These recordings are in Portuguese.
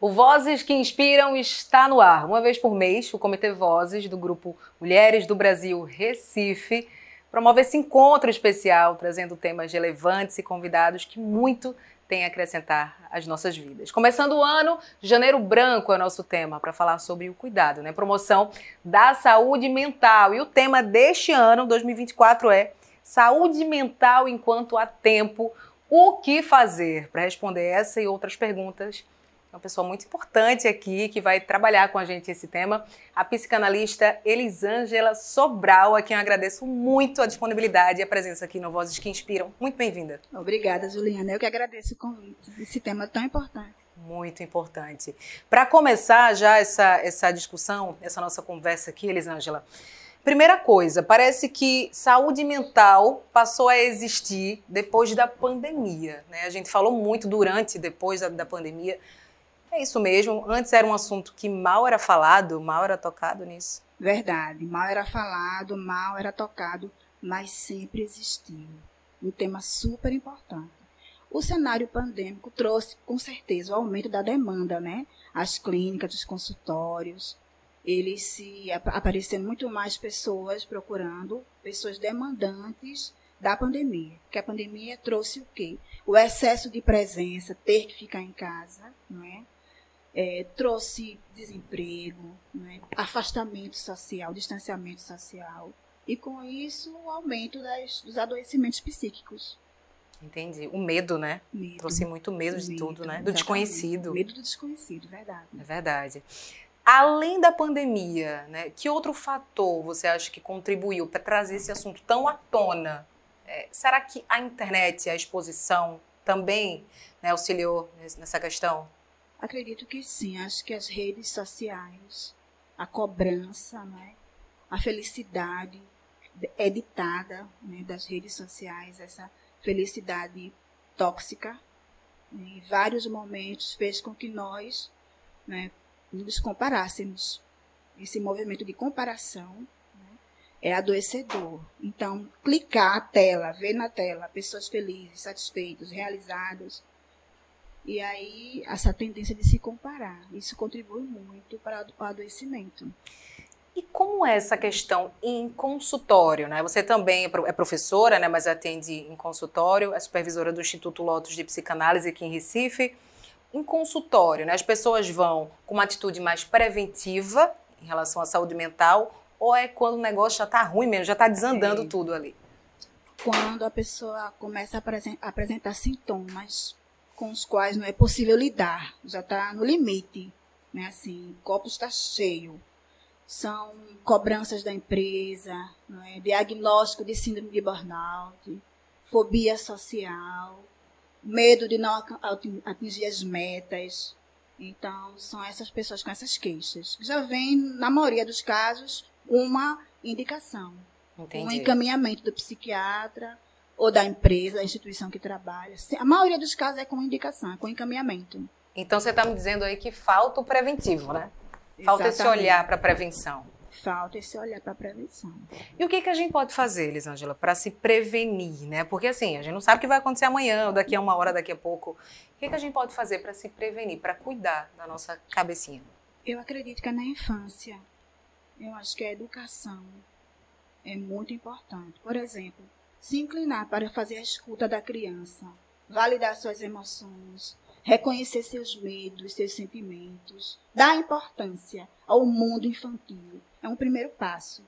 O Vozes que Inspiram está no ar. Uma vez por mês, o Comitê Vozes do grupo Mulheres do Brasil Recife promove esse encontro especial, trazendo temas relevantes e convidados que muito têm a acrescentar às nossas vidas. Começando o ano, Janeiro Branco é o nosso tema para falar sobre o cuidado, né? Promoção da saúde mental. E o tema deste ano, 2024, é Saúde mental enquanto há tempo. O que fazer? Para responder essa e outras perguntas uma pessoa muito importante aqui que vai trabalhar com a gente esse tema, a psicanalista Elisângela Sobral, a quem eu agradeço muito a disponibilidade e a presença aqui no Vozes que Inspiram. Muito bem-vinda. Obrigada, Juliana. Eu que agradeço o convite. Esse tema é tão importante. Muito importante. Para começar já essa, essa discussão, essa nossa conversa aqui, Elisângela, Primeira coisa, parece que saúde mental passou a existir depois da pandemia. Né? A gente falou muito durante e depois da, da pandemia é isso mesmo. Antes era um assunto que mal era falado, mal era tocado nisso. Verdade. Mal era falado, mal era tocado, mas sempre existiu. Um tema super importante. O cenário pandêmico trouxe, com certeza, o aumento da demanda, né? As clínicas, os consultórios, eles se aparecendo muito mais pessoas procurando, pessoas demandantes da pandemia. Que a pandemia trouxe o quê? O excesso de presença, ter que ficar em casa, não é? É, trouxe desemprego, né, afastamento social, distanciamento social, e com isso o aumento das, dos adoecimentos psíquicos. Entendi. O medo, né? Medo. Trouxe muito medo, medo de tudo, né? Do desconhecido. Medo do desconhecido, verdade. É verdade. Além da pandemia, né, que outro fator você acha que contribuiu para trazer esse assunto tão à tona? É, será que a internet, a exposição, também né, auxiliou nessa questão? Acredito que sim. Acho que as redes sociais, a cobrança, né? a felicidade editada né, das redes sociais, essa felicidade tóxica, né, em vários momentos fez com que nós né, nos comparássemos. Esse movimento de comparação né, é adoecedor. Então, clicar a tela, ver na tela pessoas felizes, satisfeitas, realizadas, e aí, essa tendência de se comparar. Isso contribui muito para o adoecimento. E como é essa questão em consultório? Né? Você também é, é professora, né, mas atende em consultório, é supervisora do Instituto Lotus de Psicanálise aqui em Recife. Em consultório, né, as pessoas vão com uma atitude mais preventiva em relação à saúde mental ou é quando o negócio já está ruim mesmo, já está desandando é. tudo ali? Quando a pessoa começa a apresentar sintomas com os quais não é possível lidar, já está no limite, né? Assim, o copo está cheio. São cobranças da empresa, é? diagnóstico de síndrome de burnout, fobia social, medo de não atingir as metas. Então, são essas pessoas com essas queixas. Já vem, na maioria dos casos, uma indicação. Entendi. Um encaminhamento do psiquiatra ou da empresa, da instituição que trabalha. A maioria dos casos é com indicação, é com encaminhamento. Então você está me dizendo aí que falta o preventivo, né? Falta Exatamente. esse olhar para a prevenção. Falta esse olhar para a prevenção. E o que, que a gente pode fazer, Elisângela, para se prevenir, né? Porque assim, a gente não sabe o que vai acontecer amanhã, ou daqui a uma hora, daqui a pouco. O que, que a gente pode fazer para se prevenir, para cuidar da nossa cabecinha? Eu acredito que é na infância. Eu acho que a educação é muito importante. Por exemplo, se inclinar para fazer a escuta da criança, validar suas emoções, reconhecer seus medos, seus sentimentos, dar importância ao mundo infantil. É um primeiro passo.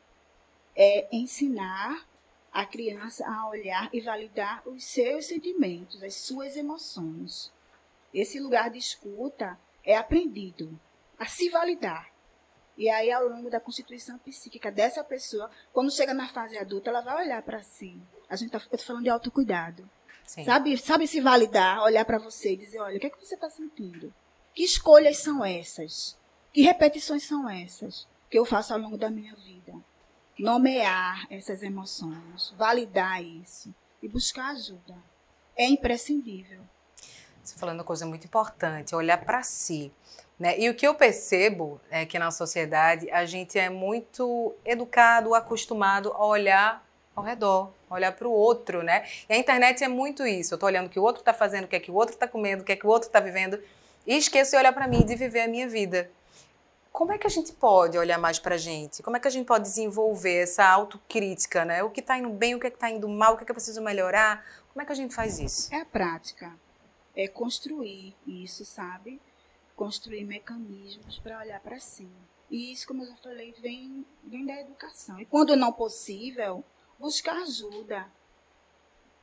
É ensinar a criança a olhar e validar os seus sentimentos, as suas emoções. Esse lugar de escuta é aprendido a se validar. E aí, ao longo da constituição psíquica dessa pessoa, quando chega na fase adulta, ela vai olhar para si. A gente está falando de autocuidado. Sim. Sabe, sabe se validar, olhar para você e dizer, olha, o que é que você está sentindo? Que escolhas são essas? Que repetições são essas que eu faço ao longo da minha vida? Nomear essas emoções, validar isso e buscar ajuda. É imprescindível. Você falando uma coisa muito importante, olhar para si. Né? E o que eu percebo é que na sociedade a gente é muito educado, acostumado a olhar ao redor, olhar para o outro, né? E a internet é muito isso. Eu estou olhando o que o outro está fazendo, o que é que o outro está comendo, o que é que o outro está vivendo. e esqueço de olhar para mim de viver a minha vida. Como é que a gente pode olhar mais para a gente? Como é que a gente pode desenvolver essa autocrítica, né? O que está indo bem, o que é está indo mal, o que é que eu preciso melhorar? Como é que a gente faz isso? É a prática. É construir isso, sabe? Construir mecanismos para olhar para si. E isso, como eu já falei, vem, vem da educação. E quando não possível, buscar ajuda.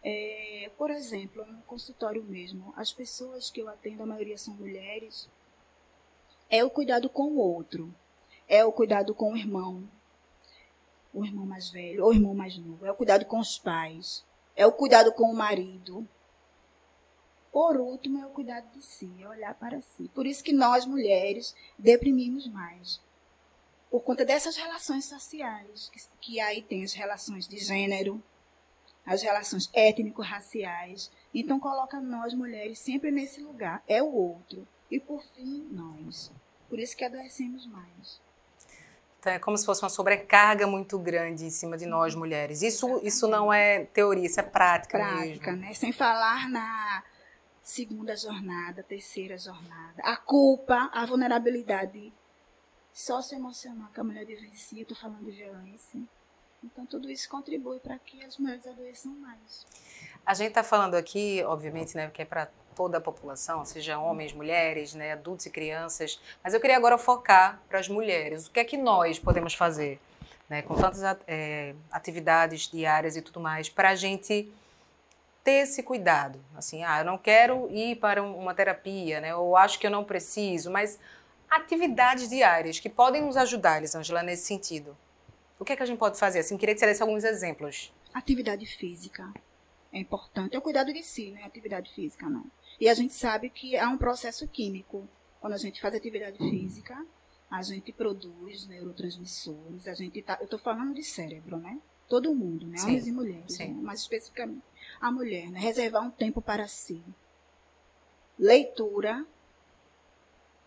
É, por exemplo, no consultório mesmo, as pessoas que eu atendo, a maioria são mulheres, é o cuidado com o outro, é o cuidado com o irmão, o irmão mais velho ou o irmão mais novo, é o cuidado com os pais, é o cuidado com o marido. Por último, é o cuidado de si, é olhar para si. Por isso que nós, mulheres, deprimimos mais. Por conta dessas relações sociais, que, que aí tem as relações de gênero, as relações étnico-raciais. Então, coloca nós, mulheres, sempre nesse lugar. É o outro. E, por fim, nós. Por isso que adoecemos mais. Então, é como se fosse uma sobrecarga muito grande em cima de nós, mulheres. Isso, isso não é teoria, isso é prática, prática mesmo. né? Sem falar na segunda jornada, terceira jornada. A culpa, a vulnerabilidade socioemocional que a mulher vivencia. Estou falando de violência então, tudo isso contribui para que as mulheres adoeçam mais. A gente está falando aqui, obviamente, né, que é para toda a população, seja homens, mulheres, né, adultos e crianças, mas eu queria agora focar para as mulheres. O que é que nós podemos fazer, né, com tantas é, atividades diárias e tudo mais, para a gente ter esse cuidado? Assim, ah, eu não quero ir para uma terapia, né, ou acho que eu não preciso, mas atividades diárias que podem nos ajudar, Elisângela, nesse sentido. O que é que a gente pode fazer? Assim, queria que você desse alguns exemplos. Atividade física é importante. É o cuidado de si, não é atividade física, não. E a gente sabe que há um processo químico. Quando a gente faz atividade física, a gente produz neurotransmissores, a gente tá, eu estou falando de cérebro, né? Todo mundo, né? Sim. Homens e mulheres, né? mas especificamente a mulher, né? Reservar um tempo para si. Leitura,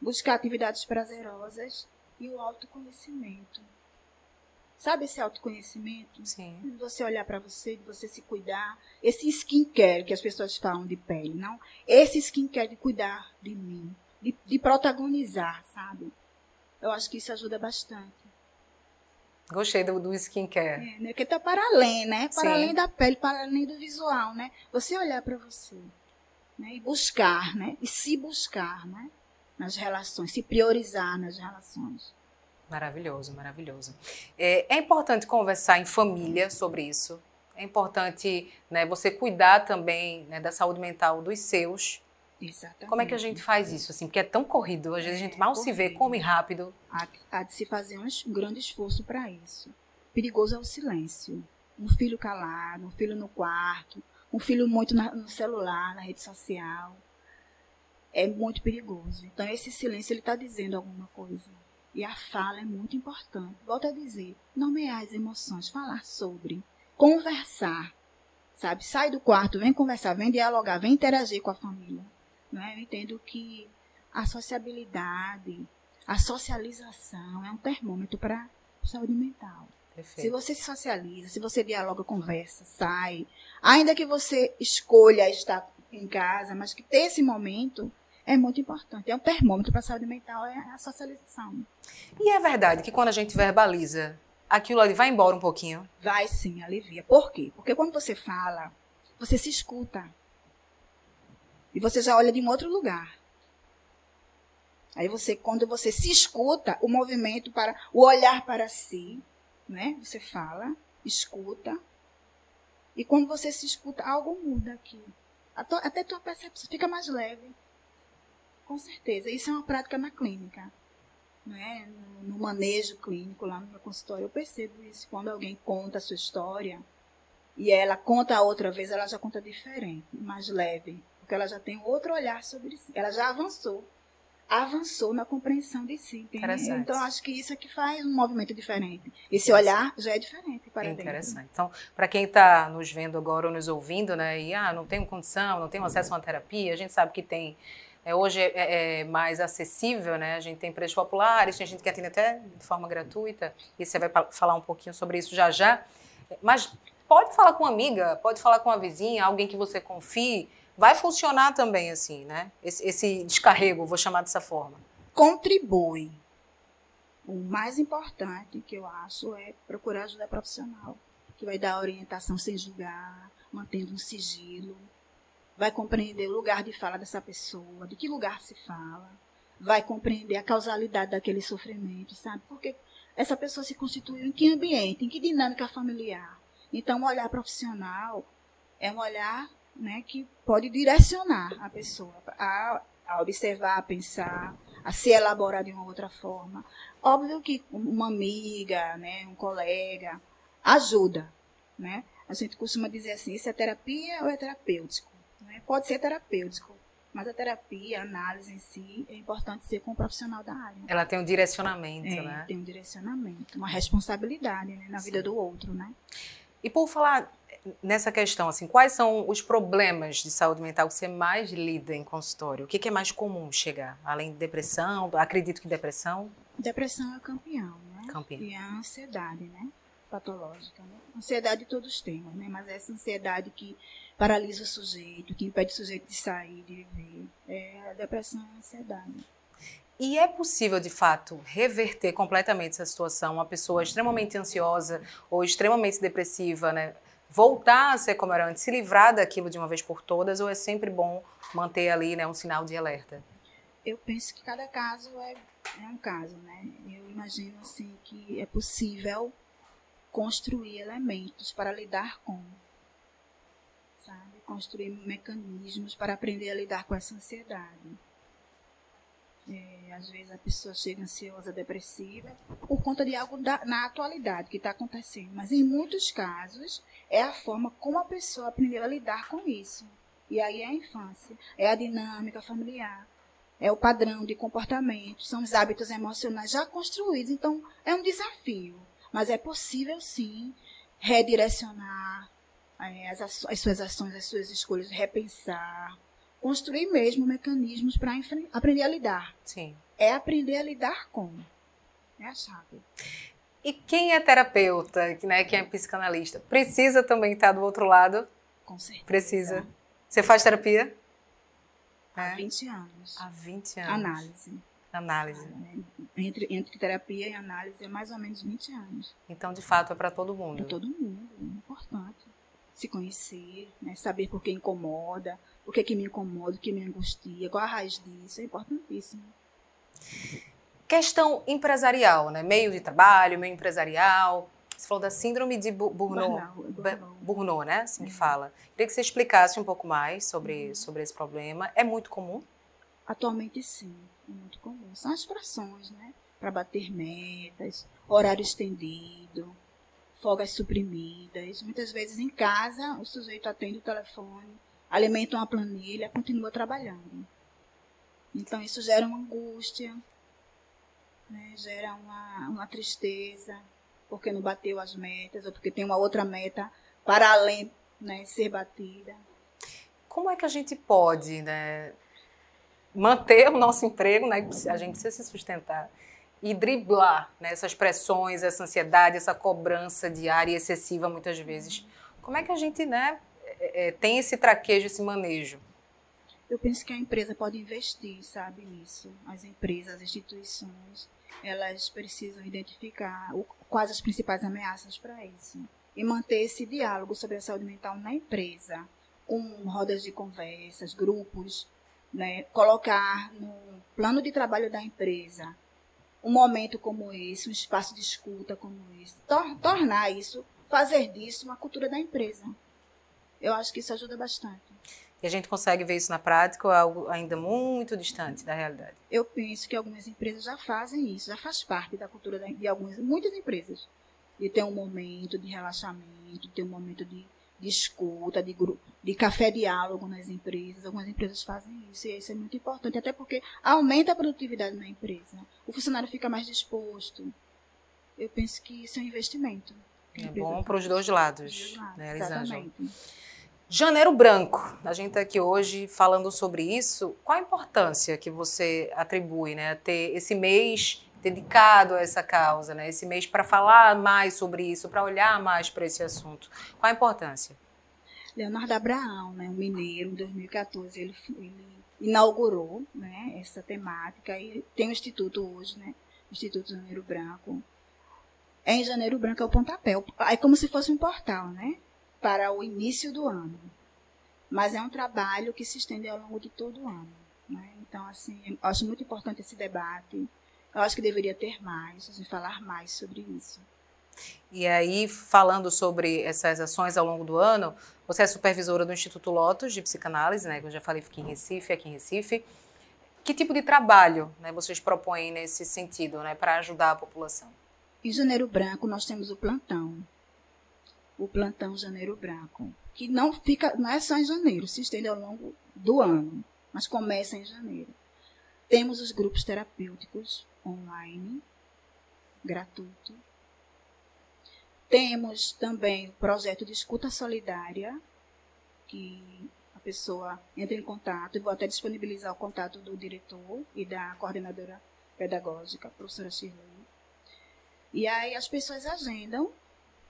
buscar atividades prazerosas e o autoconhecimento. Sabe esse autoconhecimento? Sim. Você olhar para você, de você se cuidar. Esse skincare que as pessoas falam de pele, não? Esse skincare de cuidar de mim, de, de protagonizar, sabe? Eu acho que isso ajuda bastante. Gostei do, do skincare. É, né? Porque tá para além, né? Para Sim. além da pele, para além do visual, né? Você olhar para você, né? E buscar, né? E se buscar, né? Nas relações, se priorizar nas relações. Maravilhoso, maravilhoso. É, é, importante conversar em família sobre isso. É importante né, você cuidar também né, da saúde mental dos seus. Exatamente. Como é que a gente faz isso, assim? Porque é tão corrido, às vezes a gente mal se vê, come rápido. Há, há de se fazer um grande esforço para isso. Perigoso é o silêncio. Um filho calado, um filho no quarto, um filho muito na, no celular, na rede social. É muito perigoso. Então, esse silêncio, ele está dizendo alguma coisa. E a fala é muito importante. Volto a dizer, nomear as emoções, falar sobre, conversar, sabe? Sai do quarto, vem conversar, vem dialogar, vem interagir com a família. Não é? Eu entendo que a sociabilidade, a socialização é um termômetro para a saúde mental. Perfeito. Se você se socializa, se você dialoga, conversa, sai, ainda que você escolha estar em casa, mas que ter esse momento, é muito importante. É um termômetro para a saúde mental, é a socialização. E é verdade que quando a gente verbaliza, aquilo ali vai embora um pouquinho? Vai sim, alivia. Por quê? Porque quando você fala, você se escuta. E você já olha de um outro lugar. Aí você, quando você se escuta, o movimento para o olhar para si, né? Você fala, escuta. E quando você se escuta, algo muda aqui. Até tua percepção fica mais leve. Com certeza. Isso é uma prática na clínica. Né? No, no manejo clínico, lá no meu consultório, eu percebo isso. Quando alguém conta a sua história e ela conta a outra vez, ela já conta diferente, mais leve. Porque ela já tem outro olhar sobre si. Ela já avançou. Avançou na compreensão de si. Então, acho que isso é que faz um movimento diferente. Esse olhar já é diferente para Interessante. Dentro. Então, para quem está nos vendo agora ou nos ouvindo, né, e ah, não tenho condição, não tenho acesso a uma terapia, a gente sabe que tem é, hoje é, é, é, mais acessível, né? A gente tem preços populares, tem gente que atende até de forma gratuita, e você vai falar um pouquinho sobre isso já já. Mas pode falar com uma amiga, pode falar com uma vizinha, alguém que você confie, vai funcionar também assim, né? Esse, esse descarrego, vou chamar dessa forma. Contribui. O mais importante que eu acho é procurar ajuda profissional, que vai dar orientação sem julgar, mantendo um sigilo, vai compreender o lugar de fala dessa pessoa, de que lugar se fala, vai compreender a causalidade daquele sofrimento, sabe? Porque essa pessoa se constituiu em que ambiente, em que dinâmica familiar. Então, o olhar profissional é um olhar né, que pode direcionar a pessoa a, a observar, a pensar, a se elaborar de uma outra forma. Óbvio que uma amiga, né, um colega, ajuda. Né? A gente costuma dizer assim, isso é terapia ou é terapêutico? Né? Pode ser terapêutico, mas a terapia, a análise em si, é importante ser com um profissional da área. Ela tem um direcionamento, é, né? Tem um direcionamento, uma responsabilidade né, na Sim. vida do outro, né? E por falar nessa questão, assim, quais são os problemas de saúde mental que você mais lida em consultório? O que, é mais comum chegar? Além de depressão, acredito que depressão? Depressão é campeão, né? Campeão. E a ansiedade, né? Patológica, né? Ansiedade todos temos, né? Mas essa ansiedade que paralisa o sujeito, que impede o sujeito de sair, de viver. É a depressão e a ansiedade. E é possível, de fato, reverter completamente essa situação? Uma pessoa extremamente ansiosa ou extremamente depressiva, né? Voltar a ser como era antes, se livrar daquilo de uma vez por todas, ou é sempre bom manter ali né, um sinal de alerta? Eu penso que cada caso é, é um caso, né? Eu imagino assim que é possível construir elementos para lidar com sabe? Construir mecanismos para aprender a lidar com essa ansiedade. É, às vezes a pessoa chega ansiosa, depressiva, por conta de algo da, na atualidade que está acontecendo. Mas em muitos casos é a forma como a pessoa aprendeu a lidar com isso. E aí é a infância, é a dinâmica familiar, é o padrão de comportamento, são os hábitos emocionais já construídos. Então é um desafio, mas é possível sim redirecionar, é, as, as, suas ações, as suas escolhas, repensar, construir mesmo mecanismos para aprender a lidar. Sim. É aprender a lidar com. É a chave. E quem é terapeuta, né, quem é psicanalista, precisa também estar do outro lado? Com certeza. Precisa. Você faz terapia? Há é? 20 anos. Há 20 anos. Análise. Análise. Entre, entre terapia e análise é mais ou menos 20 anos. Então, de fato, é para todo mundo. É todo mundo, é importante se conhecer, né? saber por que incomoda, o que, é que me incomoda, o que me angustia, qual a raiz disso, é importantíssimo. Questão empresarial, né? Meio de trabalho, meio empresarial. Você falou da síndrome de Burnout, Burnout, né? Assim que é. fala. Queria que você explicasse um pouco mais sobre, sobre esse problema. É muito comum? Atualmente, sim. É muito comum. São as pressões, né? Para bater metas, horário estendido, folgas suprimidas. Muitas vezes em casa, o sujeito atende o telefone, alimenta uma planilha, continua trabalhando. Então isso gera uma angústia, né? gera uma, uma tristeza, porque não bateu as metas, ou porque tem uma outra meta para além né, ser batida. Como é que a gente pode né, manter o nosso emprego, né? a gente precisa se sustentar, e driblar né, essas pressões, essa ansiedade, essa cobrança diária excessiva muitas vezes. Como é que a gente né, é, é, tem esse traquejo, esse manejo? Eu penso que a empresa pode investir, sabe, nisso. As empresas, as instituições, elas precisam identificar o, quais as principais ameaças para isso. E manter esse diálogo sobre a saúde mental na empresa, com rodas de conversas, grupos, né, colocar no plano de trabalho da empresa um momento como esse, um espaço de escuta como esse, tor tornar isso, fazer disso uma cultura da empresa. Eu acho que isso ajuda bastante. E a gente consegue ver isso na prática ou é algo ainda muito distante da realidade? Eu penso que algumas empresas já fazem isso, já faz parte da cultura de algumas, muitas empresas. De ter um momento de relaxamento, de ter um momento de de escuta, de, de café diálogo nas empresas. Algumas empresas fazem isso e isso é muito importante, até porque aumenta a produtividade na empresa. O funcionário fica mais disposto. Eu penso que isso é um investimento. É bom para os dois lados, dois lados né, Exatamente. Janeiro Branco, a gente está aqui hoje falando sobre isso. Qual a importância que você atribui né, a ter esse mês dedicado a essa causa, né? Esse mês para falar mais sobre isso, para olhar mais para esse assunto. Qual a importância? Leonardo Abraão, né, um mineiro, em 2014, ele, ele inaugurou né, essa temática e tem um instituto hoje, né, Instituto Janeiro Branco. É em Janeiro Branco é o pontapé, é como se fosse um portal, né, para o início do ano. Mas é um trabalho que se estende ao longo de todo o ano. Né? Então, assim, acho muito importante esse debate. Eu acho que deveria ter mais, a gente falar mais sobre isso. E aí, falando sobre essas ações ao longo do ano, você é supervisora do Instituto Lotus de Psicanálise, né? Que eu já falei aqui em Recife, aqui em Recife. Que tipo de trabalho né, vocês propõem nesse sentido, né, para ajudar a população? Em Janeiro Branco, nós temos o plantão. O plantão Janeiro Branco. Que não fica, não é só em janeiro, se estende ao longo do ano, mas começa em janeiro. Temos os grupos terapêuticos online, gratuito, temos também o projeto de escuta solidária, que a pessoa entra em contato, e vou até disponibilizar o contato do diretor e da coordenadora pedagógica, a professora Shirley. E aí as pessoas agendam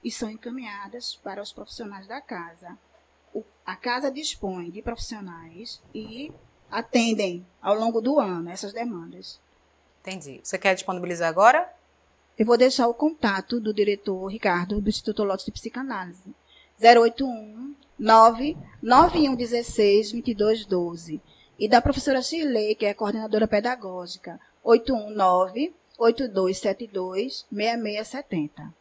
e são encaminhadas para os profissionais da casa. O, a casa dispõe de profissionais e atendem ao longo do ano essas demandas. Entendi. Você quer disponibilizar agora? Eu vou deixar o contato do diretor Ricardo do Instituto Lotus de Psicanálise. 081 99116 2212. E da professora Chile, que é coordenadora pedagógica, 819 8272 6670.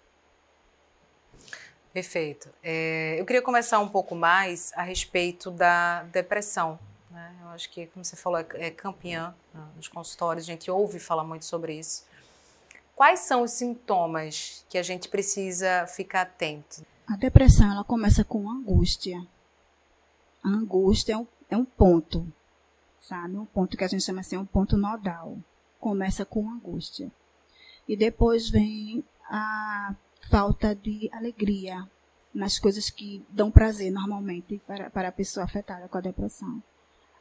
Perfeito. É, eu queria começar um pouco mais a respeito da depressão. Né? Eu acho que, como você falou, é, é campeã né? nos consultórios, a gente ouve falar muito sobre isso. Quais são os sintomas que a gente precisa ficar atento? A depressão ela começa com angústia. A angústia é um, é um ponto, sabe? Um ponto que a gente chama assim, um ponto nodal. Começa com angústia. E depois vem a falta de alegria nas coisas que dão prazer normalmente para, para a pessoa afetada com a depressão.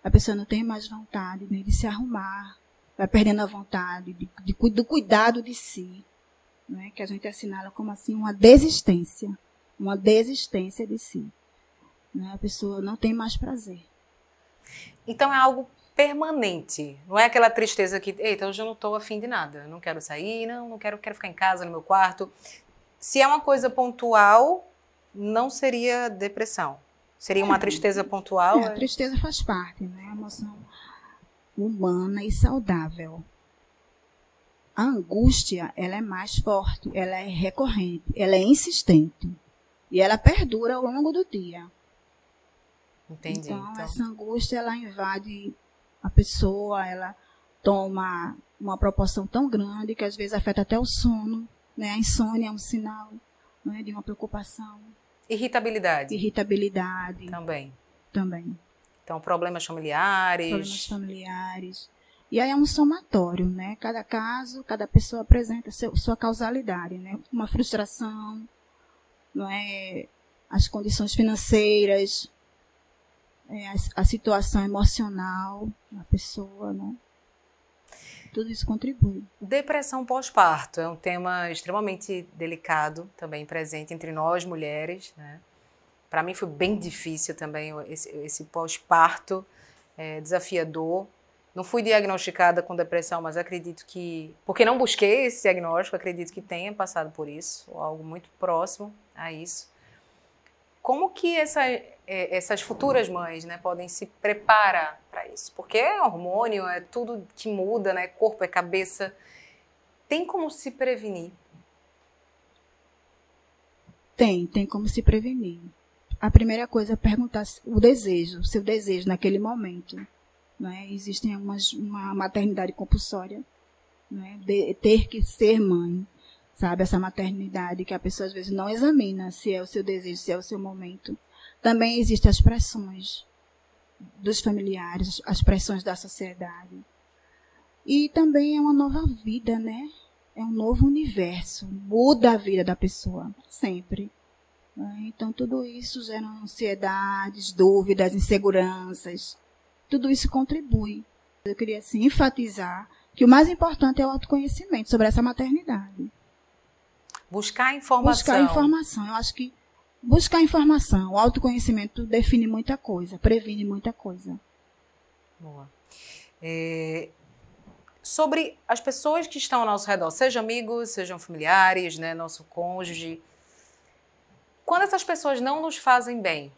A pessoa não tem mais vontade nem de se arrumar, vai perdendo a vontade de, de, do cuidado de si, né? que a gente assinala como assim uma desistência, uma desistência de si. Né? A pessoa não tem mais prazer. Então é algo permanente, não é aquela tristeza que, eita, hoje eu não estou afim de nada, não quero sair, não, não quero, quero ficar em casa, no meu quarto. Se é uma coisa pontual, não seria depressão. Seria uma é, tristeza pontual? É, a tristeza faz parte, né? A emoção humana e saudável. A angústia, ela é mais forte, ela é recorrente, ela é insistente e ela perdura ao longo do dia. Entendi. Então, então, essa angústia, ela invade a pessoa, ela toma uma proporção tão grande que às vezes afeta até o sono, né? A insônia é um sinal né, de uma preocupação. Irritabilidade. Irritabilidade. Também. Também. Então, problemas familiares. Problemas familiares. E aí é um somatório, né? Cada caso, cada pessoa apresenta seu, sua causalidade, né? Uma frustração, não é? As condições financeiras, é, a, a, situação emocional da pessoa, né? Tudo isso contribui. Depressão pós-parto é um tema extremamente delicado, também presente entre nós mulheres, né? Para mim foi bem difícil também esse, esse pós-parto, é, desafiador. Não fui diagnosticada com depressão, mas acredito que, porque não busquei esse diagnóstico, acredito que tenha passado por isso, ou algo muito próximo a isso. Como que essa, é, essas futuras mães né, podem se preparar para isso? Porque é hormônio, é tudo que muda, né? Corpo, é cabeça. Tem como se prevenir? Tem, tem como se prevenir a primeira coisa é perguntar o desejo, seu desejo naquele momento. Né? Existem algumas, uma maternidade compulsória, né? de ter que ser mãe, sabe? Essa maternidade que a pessoa às vezes não examina se é o seu desejo, se é o seu momento. Também existem as pressões dos familiares, as pressões da sociedade. E também é uma nova vida, né? É um novo universo. Muda a vida da pessoa, sempre. Então, tudo isso gera ansiedades, dúvidas, inseguranças. Tudo isso contribui. Eu queria assim, enfatizar que o mais importante é o autoconhecimento sobre essa maternidade. Buscar informação. Buscar informação. Eu acho que buscar informação. O autoconhecimento define muita coisa, previne muita coisa. Boa. É, sobre as pessoas que estão ao nosso redor, sejam amigos, sejam familiares, né, nosso cônjuge. Quando essas pessoas não nos fazem bem,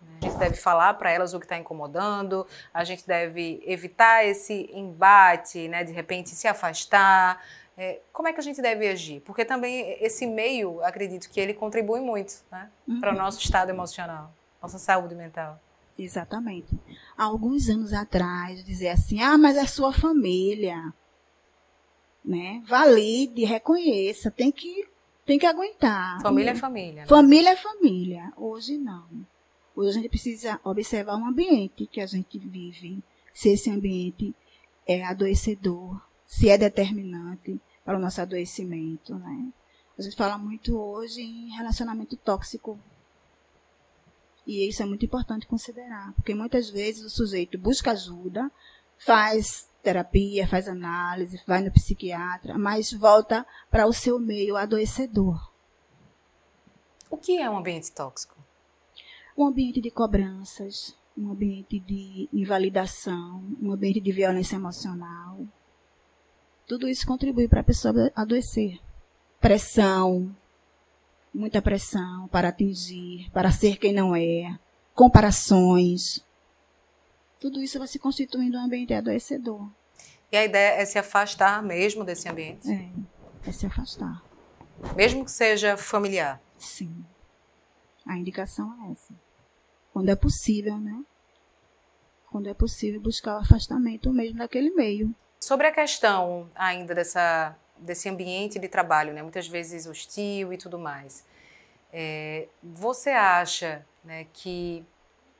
né, a gente deve falar para elas o que está incomodando, a gente deve evitar esse embate, né, de repente se afastar. É, como é que a gente deve agir? Porque também esse meio, acredito que ele contribui muito né, uhum. para o nosso estado emocional, nossa saúde mental. Exatamente. Há alguns anos atrás, dizer assim, ah, mas é sua família. Né? Valide, reconheça, tem que, tem que aguentar. Família é família. Né? Família é família. Hoje não. Hoje a gente precisa observar o ambiente que a gente vive. Se esse ambiente é adoecedor, se é determinante para o nosso adoecimento, né? A gente fala muito hoje em relacionamento tóxico e isso é muito importante considerar, porque muitas vezes o sujeito busca ajuda, faz terapia, faz análise, vai no psiquiatra, mas volta para o seu meio adoecedor. O que é um ambiente tóxico? Um ambiente de cobranças, um ambiente de invalidação, um ambiente de violência emocional. Tudo isso contribui para a pessoa adoecer. Pressão, muita pressão para atingir, para ser quem não é, comparações. Tudo isso vai se constituindo um ambiente adoecedor. E a ideia é se afastar mesmo desse ambiente? É, é se afastar. Mesmo que seja familiar? Sim. A indicação é essa. Quando é possível, né? Quando é possível buscar o afastamento mesmo daquele meio. Sobre a questão ainda dessa desse ambiente de trabalho, né? muitas vezes hostil e tudo mais. É, você acha né, que,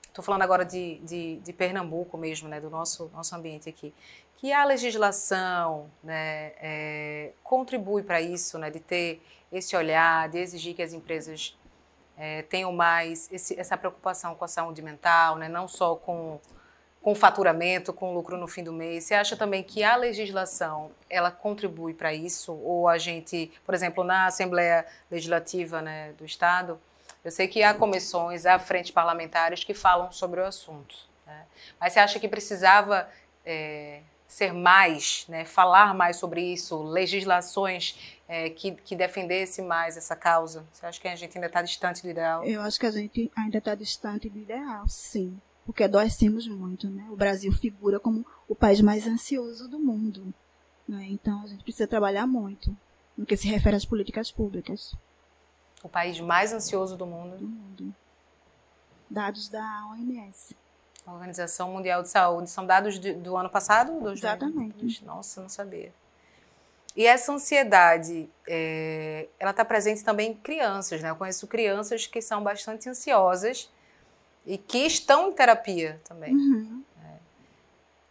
estou falando agora de, de, de, Pernambuco mesmo, né, do nosso, nosso ambiente aqui, que a legislação né, é, contribui para isso, né, de ter esse olhar, de exigir que as empresas é, tenham mais esse, essa preocupação com a saúde mental, né, não só com com faturamento, com lucro no fim do mês. Você acha também que a legislação ela contribui para isso? Ou a gente, por exemplo, na Assembleia Legislativa né, do Estado, eu sei que há comissões, há frentes parlamentares que falam sobre o assunto. Né? Mas você acha que precisava é, ser mais, né, falar mais sobre isso, legislações é, que, que defendesse mais essa causa? Você acha que a gente ainda está distante do ideal? Eu acho que a gente ainda está distante do ideal, sim porque adoecemos muito, né? O Brasil figura como o país mais ansioso do mundo, né? Então a gente precisa trabalhar muito no que se refere às políticas públicas. O país mais ansioso do mundo? Do mundo. Dados da OMS. A Organização Mundial de Saúde. São dados de, do ano passado? Do Exatamente. Nossa, não sabia. E essa ansiedade, é, ela está presente também em crianças, né? Eu conheço crianças que são bastante ansiosas e que estão em terapia também. Uhum. É.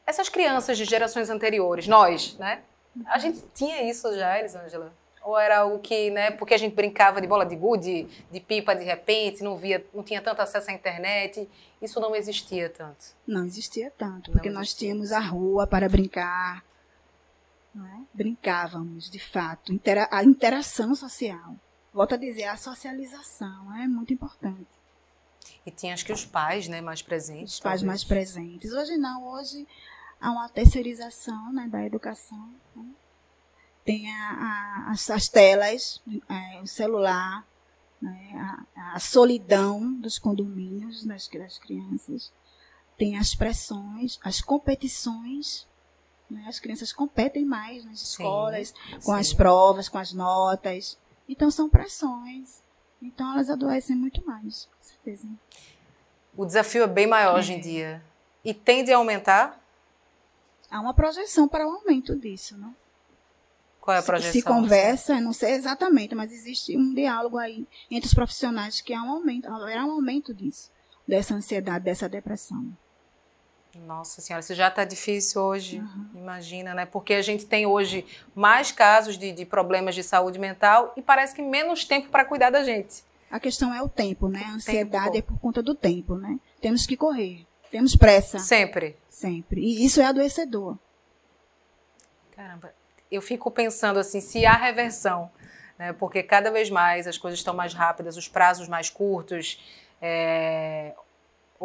Essas crianças de gerações anteriores, nós, né? A gente tinha isso já, Elisângela? Ou era algo que, né, porque a gente brincava de bola de gude, de pipa de repente, não via, não tinha tanto acesso à internet, isso não existia tanto. Não existia tanto, porque existia. nós tínhamos a rua para brincar, é? brincávamos, de fato, a interação social. Volto a dizer, a socialização é muito importante. E tinha acho que os pais, né, mais presentes. Os pais talvez. mais presentes. Hoje não, hoje há uma terceirização né, da educação. Né? Tem a, a, as, as, telas, é, o celular, né, a, a, solidão dos condomínios das, das crianças. Tem as pressões, as competições. Né, as crianças competem mais nas escolas, sim, com sim. as provas, com as notas. Então são pressões. Então elas adoecem muito mais certeza. O desafio é bem maior é. hoje em dia. E tende a aumentar? Há uma projeção para o aumento disso, não? Qual é a projeção? Se, se conversa, não sei exatamente, mas existe um diálogo aí entre os profissionais que há um aumento, haverá um aumento disso, dessa ansiedade, dessa depressão. Nossa senhora, isso já está difícil hoje, uhum. imagina, né? Porque a gente tem hoje mais casos de, de problemas de saúde mental e parece que menos tempo para cuidar da gente. A questão é o tempo, né? A ansiedade tempo. é por conta do tempo, né? Temos que correr. Temos pressa. Sempre. Sempre. E isso é adoecedor. Caramba. Eu fico pensando assim, se há reversão né? porque cada vez mais as coisas estão mais rápidas, os prazos mais curtos. É...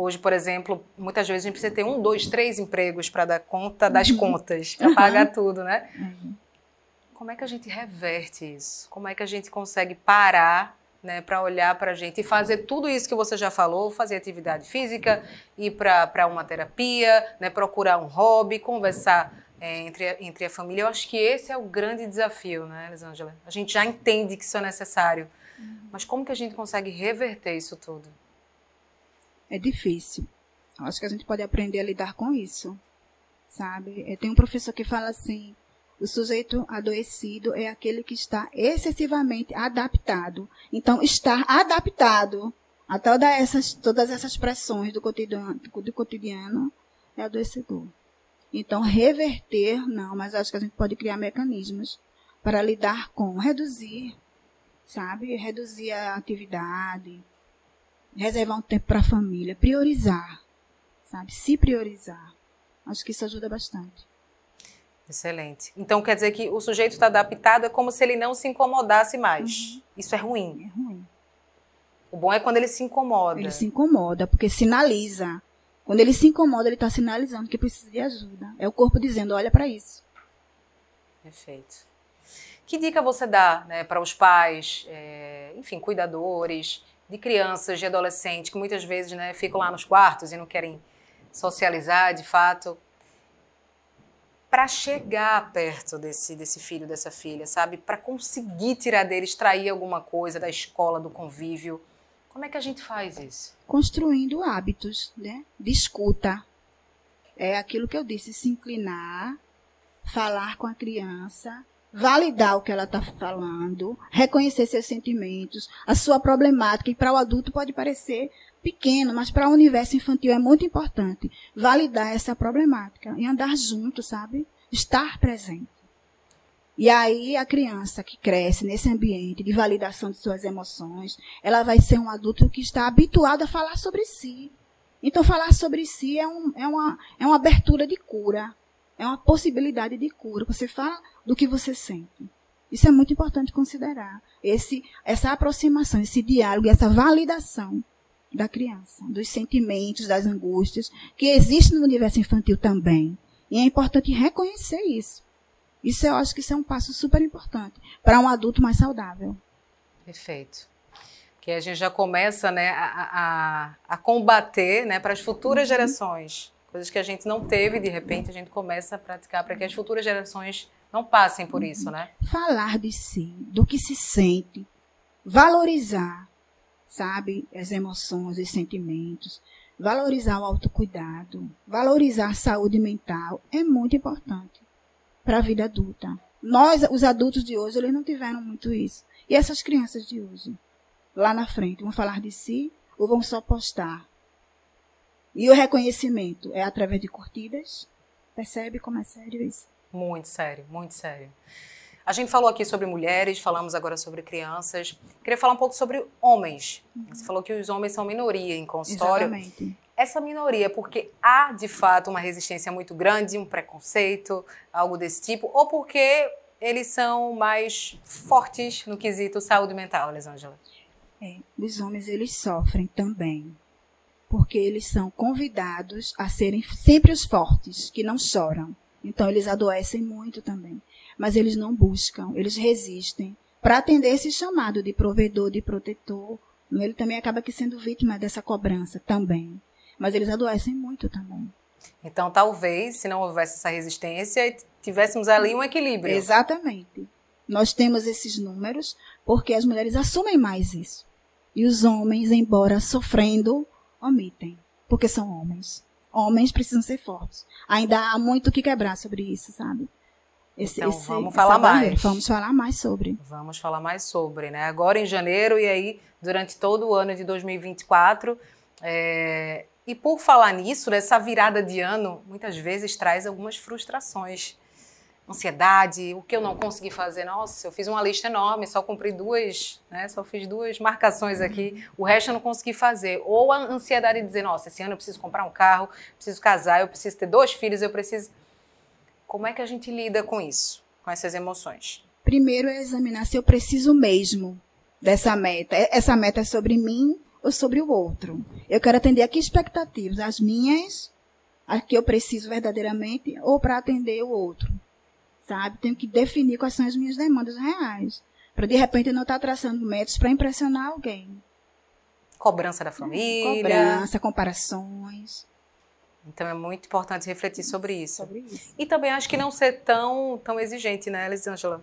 Hoje, por exemplo, muitas vezes a gente precisa ter um, dois, três empregos para dar conta das contas, para pagar tudo, né? Uhum. Como é que a gente reverte isso? Como é que a gente consegue parar né, para olhar para a gente e fazer tudo isso que você já falou, fazer atividade física, ir para uma terapia, né, procurar um hobby, conversar é, entre, entre a família. Eu acho que esse é o grande desafio, né, Elisângela? A gente já entende que isso é necessário, uhum. mas como que a gente consegue reverter isso tudo? É difícil. Eu acho que a gente pode aprender a lidar com isso, sabe? Tem um professor que fala assim, o sujeito adoecido é aquele que está excessivamente adaptado. Então, estar adaptado a todas essas, todas essas pressões do cotidiano, do cotidiano é adoecedor. Então, reverter, não, mas acho que a gente pode criar mecanismos para lidar com, reduzir, sabe? Reduzir a atividade, reservar um tempo para a família, priorizar, sabe? Se priorizar. Acho que isso ajuda bastante. Excelente. Então quer dizer que o sujeito está adaptado, é como se ele não se incomodasse mais. Uhum. Isso é ruim. É ruim. O bom é quando ele se incomoda. Ele se incomoda, porque sinaliza. Quando ele se incomoda, ele está sinalizando que precisa de ajuda. É o corpo dizendo: olha para isso. Perfeito. Que dica você dá né, para os pais, é, enfim, cuidadores de crianças, de adolescentes, que muitas vezes né, ficam lá nos quartos e não querem socializar de fato? para chegar perto desse, desse filho, dessa filha, sabe? Para conseguir tirar dele, extrair alguma coisa da escola, do convívio. Como é que a gente faz isso? Construindo hábitos, né? De escuta. É aquilo que eu disse, se inclinar, falar com a criança, validar o que ela está falando, reconhecer seus sentimentos, a sua problemática, que para o adulto pode parecer pequeno, mas para o universo infantil é muito importante validar essa problemática e andar junto, sabe? Estar presente. E aí a criança que cresce nesse ambiente de validação de suas emoções, ela vai ser um adulto que está habituado a falar sobre si. Então falar sobre si é, um, é, uma, é uma abertura de cura, é uma possibilidade de cura. Você fala do que você sente. Isso é muito importante considerar. Esse, essa aproximação, esse diálogo, essa validação da criança, dos sentimentos, das angústias, que existem no universo infantil também. E é importante reconhecer isso. Isso eu acho que isso é um passo super importante para um adulto mais saudável. Perfeito. Que a gente já começa né, a, a, a combater né, para as futuras uhum. gerações. Coisas que a gente não teve, de repente, a gente começa a praticar para que as futuras gerações não passem por uhum. isso, né? Falar de si, do que se sente, valorizar, sabe? As emoções, os sentimentos. Valorizar o autocuidado, valorizar a saúde mental é muito importante para a vida adulta. Nós, os adultos de hoje, eles não tiveram muito isso. E essas crianças de hoje, lá na frente, vão falar de si ou vão só postar? E o reconhecimento é através de curtidas? Percebe como é sério isso? Muito sério, muito sério. A gente falou aqui sobre mulheres, falamos agora sobre crianças. Queria falar um pouco sobre homens. Uhum. Você falou que os homens são minoria em consultório. Exatamente. Essa minoria, porque há de fato uma resistência muito grande, um preconceito, algo desse tipo, ou porque eles são mais fortes no quesito saúde mental, Elisângela? É, os homens eles sofrem também, porque eles são convidados a serem sempre os fortes, que não choram. Então eles adoecem muito também mas eles não buscam, eles resistem. Para atender esse chamado de provedor, de protetor, ele também acaba que sendo vítima dessa cobrança também. Mas eles adoecem muito também. Então, talvez, se não houvesse essa resistência, tivéssemos ali um equilíbrio. Exatamente. Nós temos esses números porque as mulheres assumem mais isso. E os homens, embora sofrendo, omitem, porque são homens. Homens precisam ser fortes. Ainda há muito o que quebrar sobre isso, sabe? Esse, então, esse, vamos falar mais. Vamos falar mais sobre. Vamos falar mais sobre, né? Agora em janeiro e aí durante todo o ano de 2024. É... E por falar nisso, essa virada de ano muitas vezes traz algumas frustrações. Ansiedade, o que eu não consegui fazer. Nossa, eu fiz uma lista enorme, só cumpri duas, né? Só fiz duas marcações aqui, o resto eu não consegui fazer. Ou a ansiedade de dizer, nossa, esse ano eu preciso comprar um carro, preciso casar, eu preciso ter dois filhos, eu preciso como é que a gente lida com isso, com essas emoções? primeiro é examinar se eu preciso mesmo dessa meta. Essa meta é sobre mim ou sobre o outro. Eu quero atender a que expectativas? As minhas, as que eu preciso verdadeiramente, ou para atender o outro. Sabe? Tenho que definir quais são as minhas demandas reais. Para de repente não estar tá traçando métodos para impressionar alguém. Cobrança da família. Cobrança, comparações. Então é muito importante refletir sobre isso. Sobre isso. E também acho que não ser tão, tão exigente, né, Elisângela?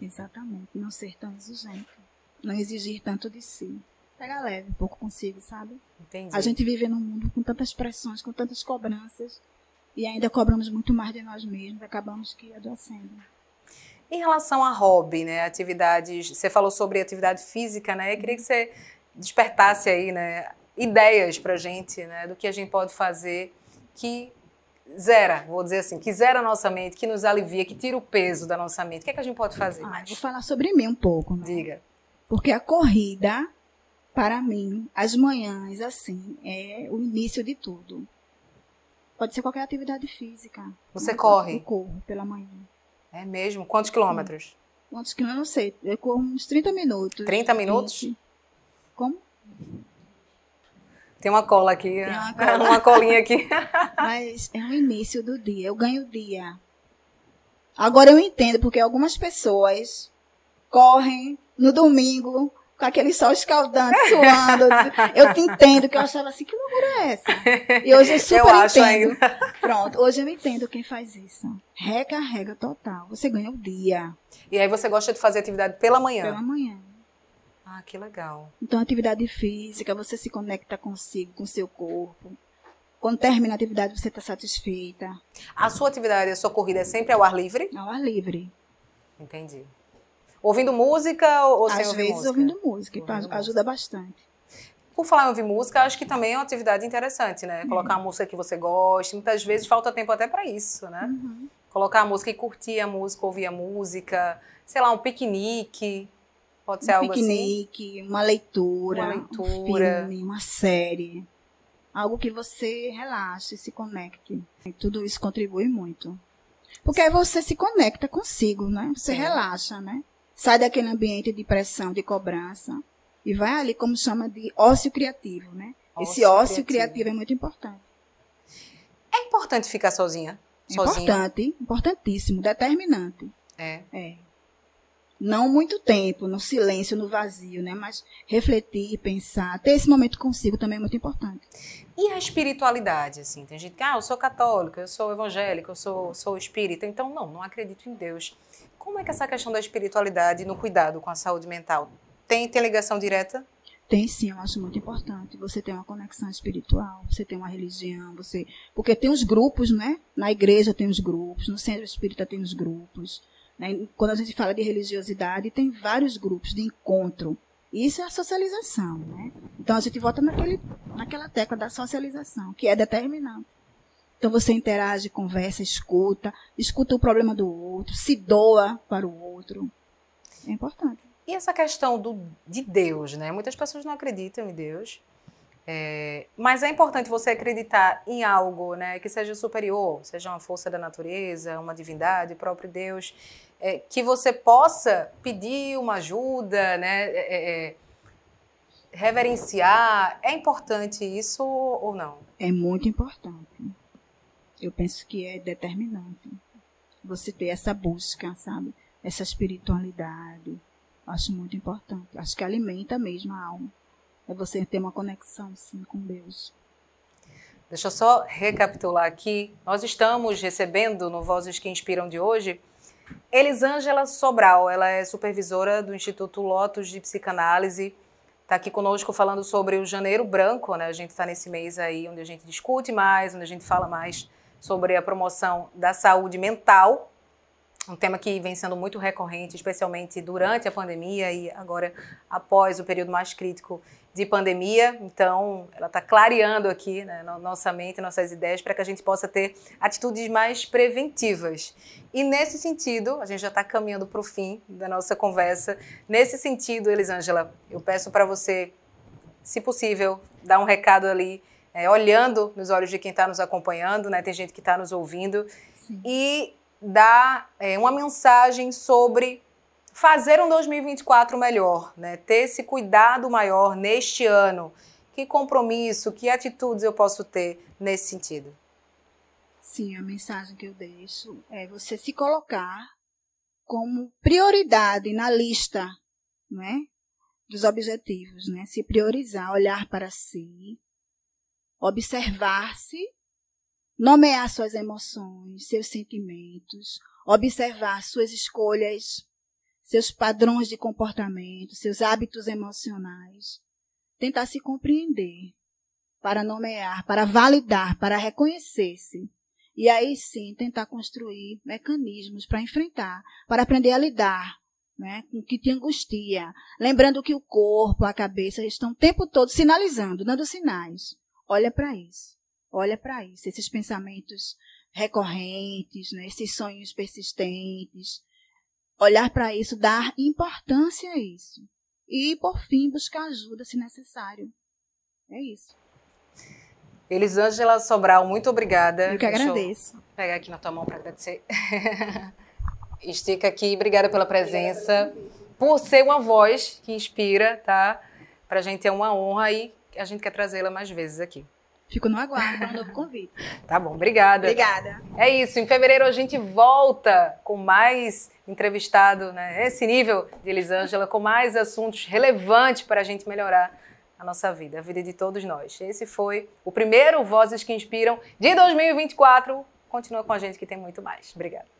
Exatamente, não ser tão exigente. Não exigir tanto de si. Pega leve um pouco consigo, sabe? Entendi. A gente vive num mundo com tantas pressões, com tantas cobranças, e ainda cobramos muito mais de nós mesmos, acabamos que adoecendo. Em relação a hobby, né, atividades, você falou sobre atividade física, né? Eu queria que você despertasse aí, né, ideias pra gente, né, do que a gente pode fazer que zera, vou dizer assim, que zera a nossa mente, que nos alivia, que tira o peso da nossa mente. O que é que a gente pode fazer? Ah, vou falar sobre mim um pouco, né? Diga. Porque a corrida, para mim, as manhãs, assim, é o início de tudo. Pode ser qualquer atividade física. Você corre? Eu corro pela manhã. É mesmo? Quantos quilômetros? Quantos quilômetros? Não sei. Eu corro uns 30 minutos. 30 minutos? 20. Como? Tem uma cola aqui. Tem uma, cola. uma colinha aqui. Mas é o início do dia. Eu ganho o dia. Agora eu entendo porque algumas pessoas correm no domingo com aquele sol escaldante, suando. eu te entendo, que eu achava assim, que loucura é essa? E hoje eu super eu entendo. Ainda. Pronto, hoje eu entendo quem faz isso. Recarrega total. Você ganha o dia. E aí você gosta de fazer atividade pela manhã? Pela manhã. Ah, que legal. Então, atividade física, você se conecta consigo, com o seu corpo. Quando termina a atividade, você está satisfeita. A sua atividade, a sua corrida é sempre ao ar livre? Ao ar livre. Entendi. Ouvindo música ou Às sem ouvir vezes música? ouvindo música, Ouvindo ajuda música. bastante. Por falar em ouvir música, acho que também é uma atividade interessante, né? Colocar uma música que você goste. Muitas vezes falta tempo até para isso, né? Uhum. Colocar a música e curtir a música, ouvir a música. Sei lá, um piquenique. Pode ser Um algo assim. piquenique, uma leitura, Uma um leitura. filme, uma série. Algo que você relaxe, se conecte. E tudo isso contribui muito. Porque aí você se conecta consigo, né? Você Sim. relaxa, né? Sai daquele ambiente de pressão, de cobrança. E vai ali, como chama de ócio criativo, né? Esse Ócio ócio criativo. criativo é muito importante. É importante ficar sozinha. Sozinho. importante, importantíssimo, determinante. É. É. Não muito tempo, no silêncio, no vazio, né? Mas refletir, pensar, ter esse momento consigo também é muito importante. E a espiritualidade, assim? Tem gente que, ah, eu sou católica, eu sou evangélica, eu sou, sou espírita. Então, não, não acredito em Deus. Como é que essa questão da espiritualidade no cuidado com a saúde mental tem, tem ligação direta? Tem sim, eu acho muito importante. Você tem uma conexão espiritual, você tem uma religião, você. Porque tem os grupos, né? Na igreja tem os grupos, no centro espírita tem os grupos. Né? Quando a gente fala de religiosidade, tem vários grupos de encontro. Isso é a socialização, né? Então a gente volta naquele, naquela tecla da socialização, que é determinante. Então você interage, conversa, escuta, escuta o problema do outro, se doa para o outro. É importante. E essa questão do, de Deus, né? Muitas pessoas não acreditam em Deus. É, mas é importante você acreditar em algo né, que seja superior, seja uma força da natureza, uma divindade, o próprio Deus, é, que você possa pedir uma ajuda, né, é, é, reverenciar. É importante isso ou não? É muito importante. Eu penso que é determinante. Você ter essa busca, sabe? Essa espiritualidade. Acho muito importante. Acho que alimenta mesmo a alma. É você ter uma conexão, sim, com Deus. Deixa eu só recapitular aqui. Nós estamos recebendo no Vozes que Inspiram de hoje Elisângela Sobral. Ela é supervisora do Instituto Lotus de Psicanálise. Está aqui conosco falando sobre o Janeiro Branco, né? A gente está nesse mês aí onde a gente discute mais, onde a gente fala mais sobre a promoção da saúde mental. Um tema que vem sendo muito recorrente, especialmente durante a pandemia e agora após o período mais crítico de pandemia. Então, ela está clareando aqui né, nossa mente, nossas ideias, para que a gente possa ter atitudes mais preventivas. E nesse sentido, a gente já está caminhando para o fim da nossa conversa. Nesse sentido, Elisângela, eu peço para você, se possível, dar um recado ali, é, olhando nos olhos de quem está nos acompanhando, né? Tem gente que está nos ouvindo. Sim. E dar é, uma mensagem sobre fazer um 2024 melhor, né? Ter esse cuidado maior neste ano. Que compromisso, que atitudes eu posso ter nesse sentido? Sim, a mensagem que eu deixo é você se colocar como prioridade na lista, não é? Dos objetivos, né? Se priorizar, olhar para si, observar-se, nomear suas emoções, seus sentimentos, observar suas escolhas, seus padrões de comportamento, seus hábitos emocionais, tentar se compreender, para nomear, para validar, para reconhecer-se. E aí sim tentar construir mecanismos para enfrentar, para aprender a lidar né, com o que te angustia. Lembrando que o corpo, a cabeça estão o tempo todo sinalizando, dando sinais. Olha para isso. Olha para isso. Esses pensamentos recorrentes, né, esses sonhos persistentes, olhar para isso, dar importância a isso. E, por fim, buscar ajuda se necessário. É isso. Elisângela Sobral, muito obrigada. Eu que agradeço. Eu pegar aqui na tua mão para agradecer. Estica aqui, obrigada pela presença. Por ser uma voz que inspira, tá? Pra gente é uma honra e a gente quer trazê-la mais vezes aqui. Fico no aguardo, um novo convite. Tá bom, obrigada. Obrigada. É isso, em fevereiro a gente volta com mais entrevistado, né? Esse nível de Elisângela, com mais assuntos relevantes para a gente melhorar a nossa vida, a vida de todos nós. Esse foi o primeiro Vozes que Inspiram de 2024. Continua com a gente que tem muito mais. Obrigada.